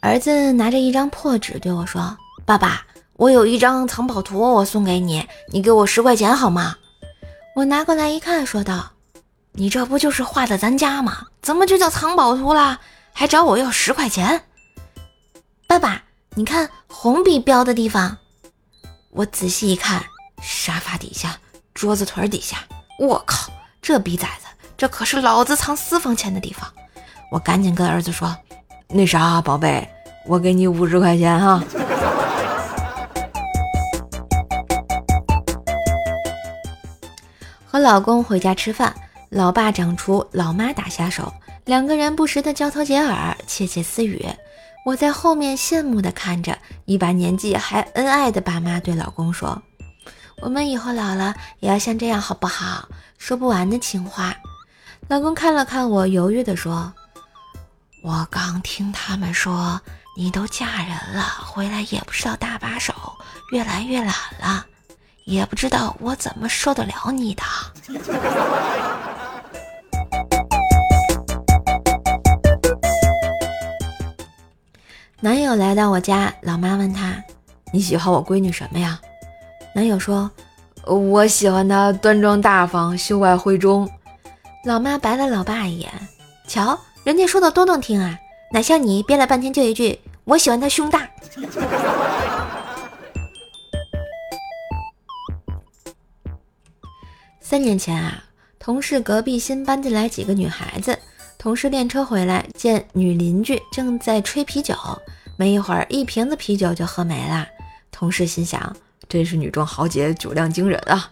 儿子拿着一张破纸对我说：“爸爸，我有一张藏宝图，我送给你，你给我十块钱好吗？”我拿过来一看，说道：“你这不就是画的咱家吗？怎么就叫藏宝图啦？还找我要十块钱？”爸爸，你看红笔标的地方。我仔细一看，沙发底下、桌子腿底下，我靠，这逼崽子，这可是老子藏私房钱的地方！我赶紧跟儿子说：“那啥，宝贝，我给你五十块钱哈。”和老公回家吃饭，老爸掌厨，老妈打下手，两个人不时的交头接耳，窃窃私语。我在后面羡慕的看着，一把年纪还恩爱的爸妈对老公说：“我们以后老了也要像这样，好不好？”说不完的情话。老公看了看我，犹豫的说：“我刚听他们说你都嫁人了，回来也不知道搭把手，越来越懒了。”也不知道我怎么受得了你的。男友来到我家，老妈问他：“你喜欢我闺女什么呀？”男友说：“我喜欢她端庄大方，秀外慧中。”老妈白了老爸一眼：“瞧，人家说的多动听啊，哪像你憋了半天就一句‘我喜欢他胸大’。”三年前啊，同事隔壁新搬进来几个女孩子，同事练车回来，见女邻居正在吹啤酒，没一会儿，一瓶子啤酒就喝没了。同事心想，真是女中豪杰，酒量惊人啊。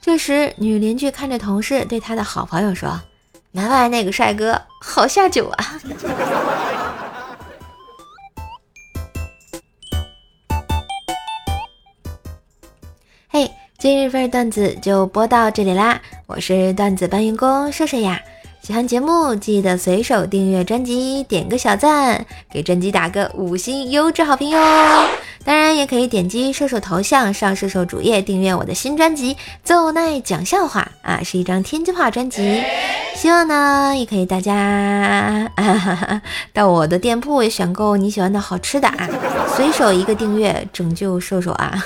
这时，女邻居看着同事，对他的好朋友说：“门外那个帅哥好下酒啊。”嘿。今日份段子就播到这里啦，我是段子搬运工射射呀。喜欢节目记得随手订阅专辑，点个小赞，给专辑打个五星优质好评哟。当然也可以点击射手头像上射手主页订阅我的新专辑《奏奈讲笑话》啊，是一张天津话专辑。希望呢也可以大家啊到我的店铺选购你喜欢的好吃的啊，随手一个订阅拯救射手啊。